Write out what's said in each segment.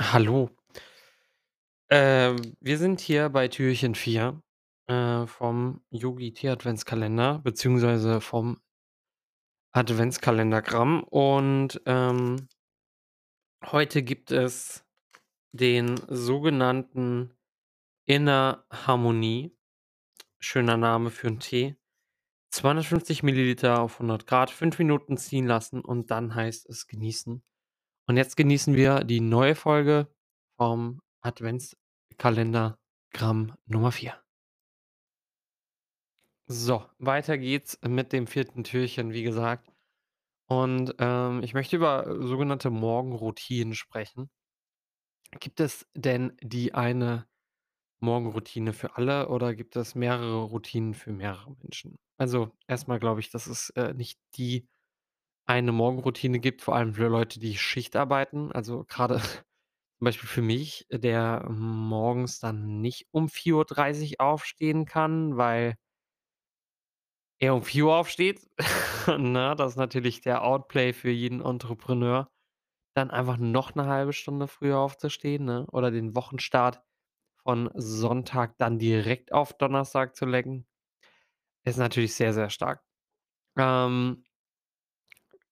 Hallo. Ähm, wir sind hier bei Türchen 4, äh, vom Yogi Tee Adventskalender beziehungsweise vom Adventskalendergramm und, ähm heute gibt es den sogenannten Inner Harmonie. Schöner Name für 'n Tee. 250 Milliliter auf 100 Grad, 5 Minuten ziehen lassen und dann heißt es genießen. Und jetzt genießen wir die neue Folge vom Adventskalendergramm Nummer 4. So, weiter geht's mit dem 4. Türchen, wie gesagt. Und, ähm, ich möchte über sogenannte Morgenroutinen sprechen. Gibt es denn die eine Morgenroutine für alle oder gibt es mehrere Routinen für mehrere Menschen? Also, erst mal glaube ich, dass es, äh, nicht die eine Morgenroutine gibt, vor allem für Leute, die Schicht arbeiten. Also, grade zum Beispiel für mich, der morgens dann nicht um 4:30 aufstehen kann, weil er um 4 aufsteht, ne? Das ist natürlich der Outplay für jeden Entrepreneur, dann einfach noch 'ne 1/2 Stunde früher aufzustehen, ne, oder den Wochenstart von Sonntag dann direkt auf Donnerstag zu legen, ist natürlich sehr, sehr stark. Ähm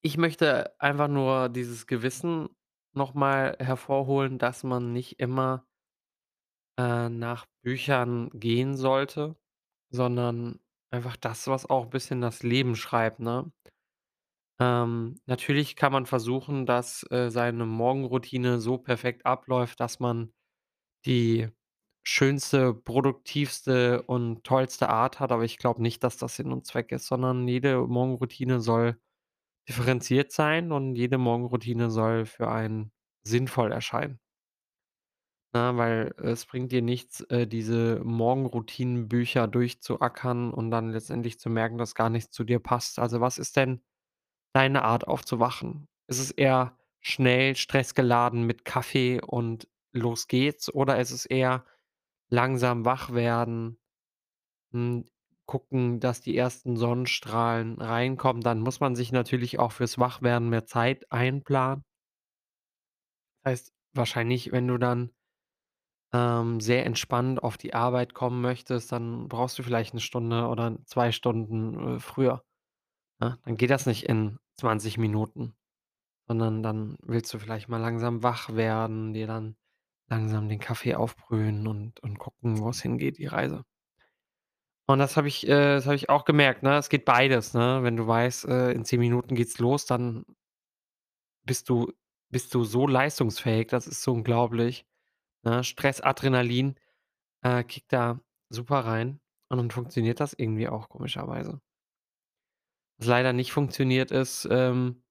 ich möchte einfach nur dieses Gewissen noch mal hervorholen, dass man nicht immer äh, nach Büchern gehen sollte, sondern einfach das, was auch bisschen das Leben schreibt, ne? Ähm, natürlich kann man versuchen, dass, äh, seine Morgenroutine so perfekt abläuft, dass man die schönste, produktivste und tollste Art hat, aber ich glaube nicht, dass das Sinn und Zweck ist, sondern jede Morgenroutine soll differenziert sein und jede Morgenroutine soll für einen sinnvoll erscheinen. Ne, weil es bringt dir nichts, äh, diese Morgenroutinen-Bücher durchzuackern und dann letztendlich zu merken, dass gar nichts zu dir passt. Also, was ist denn deine Art aufzuwachen? Ist es eher schnell, stressgeladen mit Kaffee und los geht's oder ist es eher langsam wach werden, hm, gucken, dass die ersten Sonnenstrahlen reinkommen? Dann muss man sich natürlich auch fürs Wachwerden mehr Zeit einplanen. Heißt wahrscheinlich, wenn du dann ähm, sehr entspannt auf die Arbeit kommen möchtest, dann brauchst du vielleicht 'ne Stunde oder 2 Stunden, äh, früher, ne? Dann geht das nicht in 20 Minuten, sondern dann willst du vielleicht mal langsam wach werden, dir dann langsam den Kaffee aufbrühen und und gucken, wo's hingeht, die Reise. Und das habe ich äh, das ich auch gemerkt, ne? Es geht beides, ne? Wenn du weißt, äh, in 10 Minuten geht's los, dann bist du bist du so leistungsfähig, das ist so unglaublich, ne? Stress, Adrenalin, äh, kickt da super rein und dann funktioniert das irgendwie auch komischerweise. Was leider nicht funktioniert, ist, ähm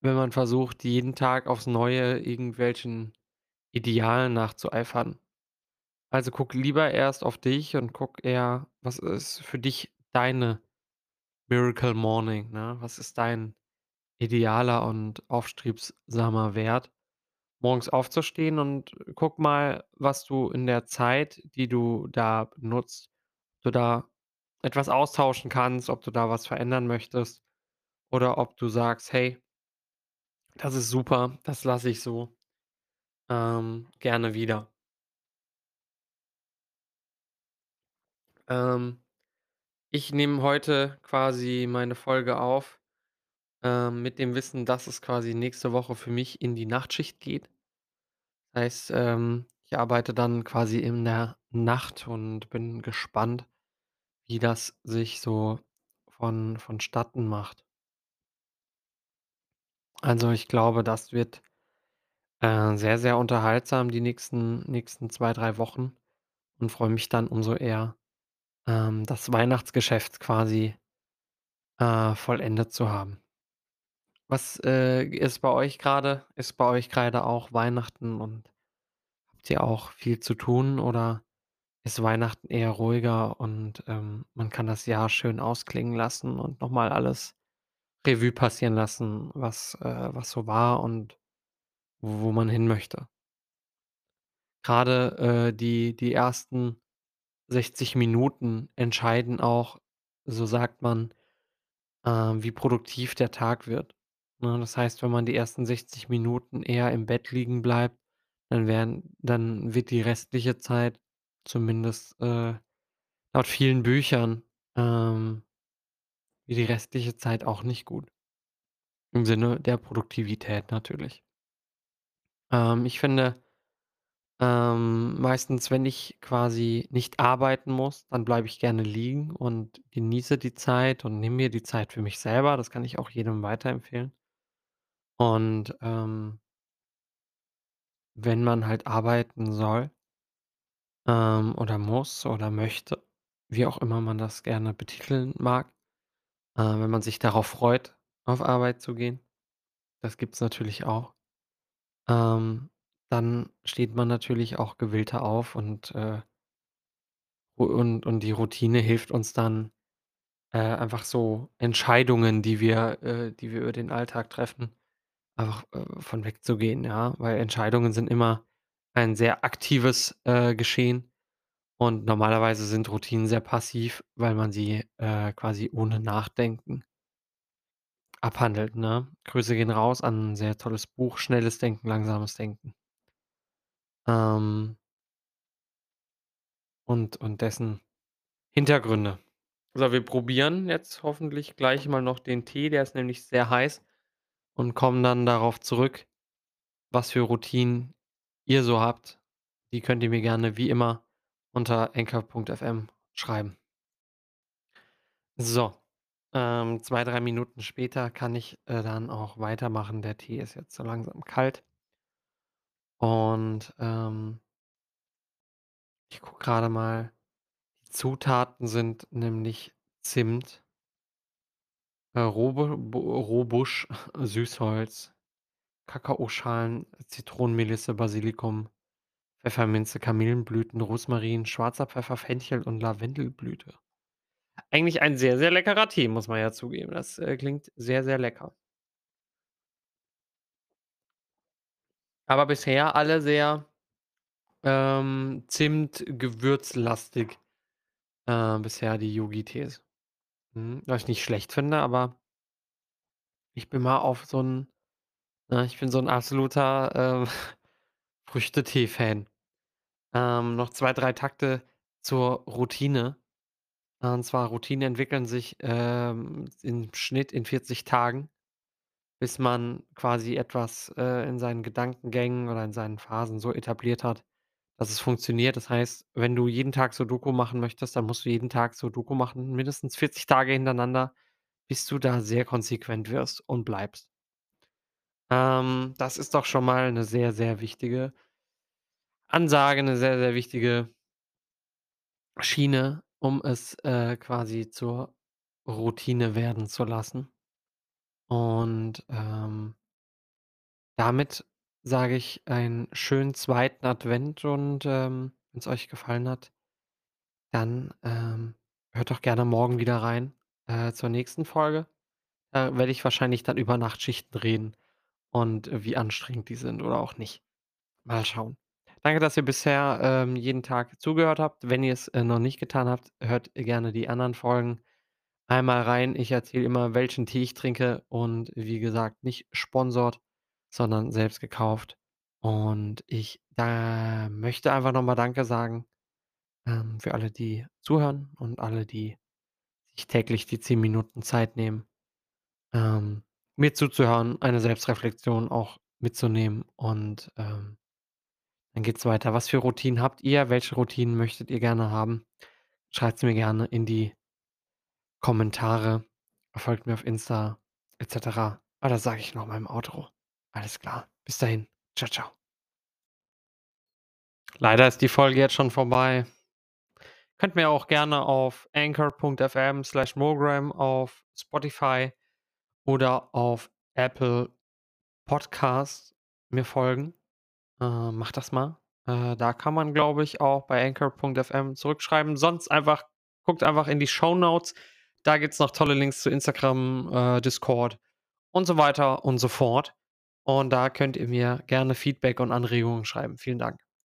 wenn man versucht, jeden Tag aufs Neue irgendwelchen Idealen nachzueifern. Also, guck lieber erst auf dich und guck eher, was ist für dich deine Miracle Morning, ne? Was ist dein idealer und aufstrebsamer Wert, morgens aufzustehen und guck mal, was du in der Zeit, die du da nutzt du da etwas austauschen kannst, ob du da was verändern möchtest oder ob du sagst: „Hey“ „das ist super, das lasse ich so, ähm, gerne wieder.“ Ähm, ich nehme heute quasi meine Folge auf, ähm, mit dem Wissen, dass es quasi nächste Woche für mich in die Nachtschicht geht. Heißt, ähm, ich arbeite dann quasi in der Nacht und bin gespannt, wie das sich so von vonstatten macht. Also, ich glaube, das wird, äh, sehr, sehr unterhaltsam die nächsten nächsten 2, 3 Wochen und freue mich dann umso eher, ähm, das Weihnachtsgeschäft quasi äh, vollendet zu haben. Was, äh, ist bei euch grade? Ist bei euch grade auch Weihnachten und habt ihr auch viel zu tun oder ist Weihnachten eher ruhiger und, ähm, man kann das Jahr schön ausklingen lassen und noch mal alles Revue passieren lassen, was äh, was so war und wo man hin möchte? Grade, äh, die die ersten 60 Minuten entscheiden auch, so sagt man, ähm, wie produktiv der Tag wird. Ne, das heißt, wenn man die ersten 60 Minuten eher im Bett liegen bleibt, dann werden dann wird die restliche Zeit zumindest, äh, laut vielen Büchern, ähm wird die restliche Zeit auch nicht gut. Im Sinne der Produktivität natürlich. Ähm, ich finde ähm, meistens, wenn ich quasi nicht arbeiten muss, dann bleibe ich gerne liegen und genieße die Zeit und nehme mir die Zeit für mich selber. Das kann ich auch jedem weiterempfehlen. Und, ähm wenn man halt arbeiten soll ähm, oder muss oder möchte, wie auch immer man das gerne betiteln mag, äh, wenn man sich darauf freut, auf Arbeit zu gehen, das gibt's natürlich auch, ähm, dann steht man natürlich auch gewillter auf und, äh und und die Routine hilft uns dann, äh, einfach so Entscheidungen, die wir äh, die wir über den Alltag treffen, einfach, äh, von wegzugehen, ja? Weil Entscheidungen sind immer ein sehr aktives, äh, Geschehen und normalerweise sind Routinen sehr passiv, weil man sie, äh, quasi ohne Nachdenken abhandelt, ne? Grüße gehen raus an 'n sehr tolles Buch, „Schnelles Denken, langsames Denken“. Ähm und und dessen Hintergründe. So, wir probieren jetzt hoffentlich gleich mal noch den Tee, der ist nämlich sehr heiß und kommen dann darauf zurück, was für Routinen ihr so habt. Die könnt ihr mir gerne wie immer unter Anchor.fm schreiben. So, ähm, 2, 3 Minuten später kann ich, äh, dann auch weitermachen. Der Tee ist jetzt so langsam kalt. Und, ähm ich gucke grade mal. Die Zutaten sind nämlich Zimt äh, bo Rohbusch, Süßholz, Kakaoschalen, Zitronenmelisse, Basilikum, Pfefferminze, Kamillenblüten, Rosmarin, schwarzer Pfeffer, Fenchel und Lavendelblüte. Eigentlich ein sehr, sehr leckerer Tee, muss man ja zugeben. Das, äh, klingt sehr, sehr lecker. Aber bisher alle sehr, ähm, Zimt-gewürzlastig, äh, bisher die Yogi-Tees. Mhm, was ich nicht schlecht finde, aber ich bin mal auf so 'n ne, ich bin so 'n absoluter, äh, Früchtetee-Fan. Ähm, noch 2, 3 Takte zur Routine. Und zwar Routinen entwickeln sich, ähm, im Schnitt in 40 Tagen, bis man quasi etwas, äh, in seinen Gedankengängen oder in seinen Phasen so etabliert hat, dass es funktioniert. Das heißt, wenn du jeden Tag Sudoku machen möchtest, dann musst du jeden Tag Sudoku machen, mindestens 40 Tage hintereinander, bis du da sehr konsequent wirst und bleibst. Ähm, das ist doch schon mal 'ne sehr, sehr wichtige Ansage, 'ne sehr, sehr wichtige Schiene, um es, äh, quasi zur Routine werden zu lassen. Und, ähm damit sage ich einen schönen 2. Advent und, ähm, wenn's euch gefallen hat dann, ähm, hört doch gerne morgen wieder rein, äh, zur nächsten Folge. Da werde ich wahrscheinlich dann über Nachtschichten reden und wie anstrengend die sind oder auch nicht. Mal schauen. Danke, dass ihr bisher, ähm, jeden Tag zugehört habt. Wenn ihr's, äh, noch nicht getan habt, hört gerne die anderen Folgen einmal rein. Ich erzähle immer, welchen Tee ich trinke und wie gesagt, nicht sponsored, sondern selbst gekauft. Und ich, äh, möchte einfach noch mal danke sagen, ähm, für alle, die zuhören und alle, die sich täglich die 10 Minuten Zeit nehmen, ähm, mir zuzuhören, eine Selbstreflexion auch mitzunehmen und, ähm, dann geht's weiter. Was für Routinen habt ihr? Welche Routinen möchtet ihr gerne haben? Schreibt's mir gerne in die Kommentare, folgt mir auf Insta et cetera. Ah, das sage ich noch mal im Outro. Alles klar. Bis dahin. Tschau, tschau. Leider ist die Folge jetzt schon vorbei. Könnt mir auch gerne auf Anchor.fm/Mogram auf Spotify oder auf Apple Podcasts mir folgen. Äh, macht das mal. Äh, da kann man, glaube ich, auch bei Anchor.fm zurückschreiben. Sonst einfach guckt einfach in die Shownotes. Da gibt's noch tolle Links zu Instagram, äh, Discord und so weiter und so fort. Und da könnt ihr mir gerne Feedback und Anregungen schreiben. Vielen Dank.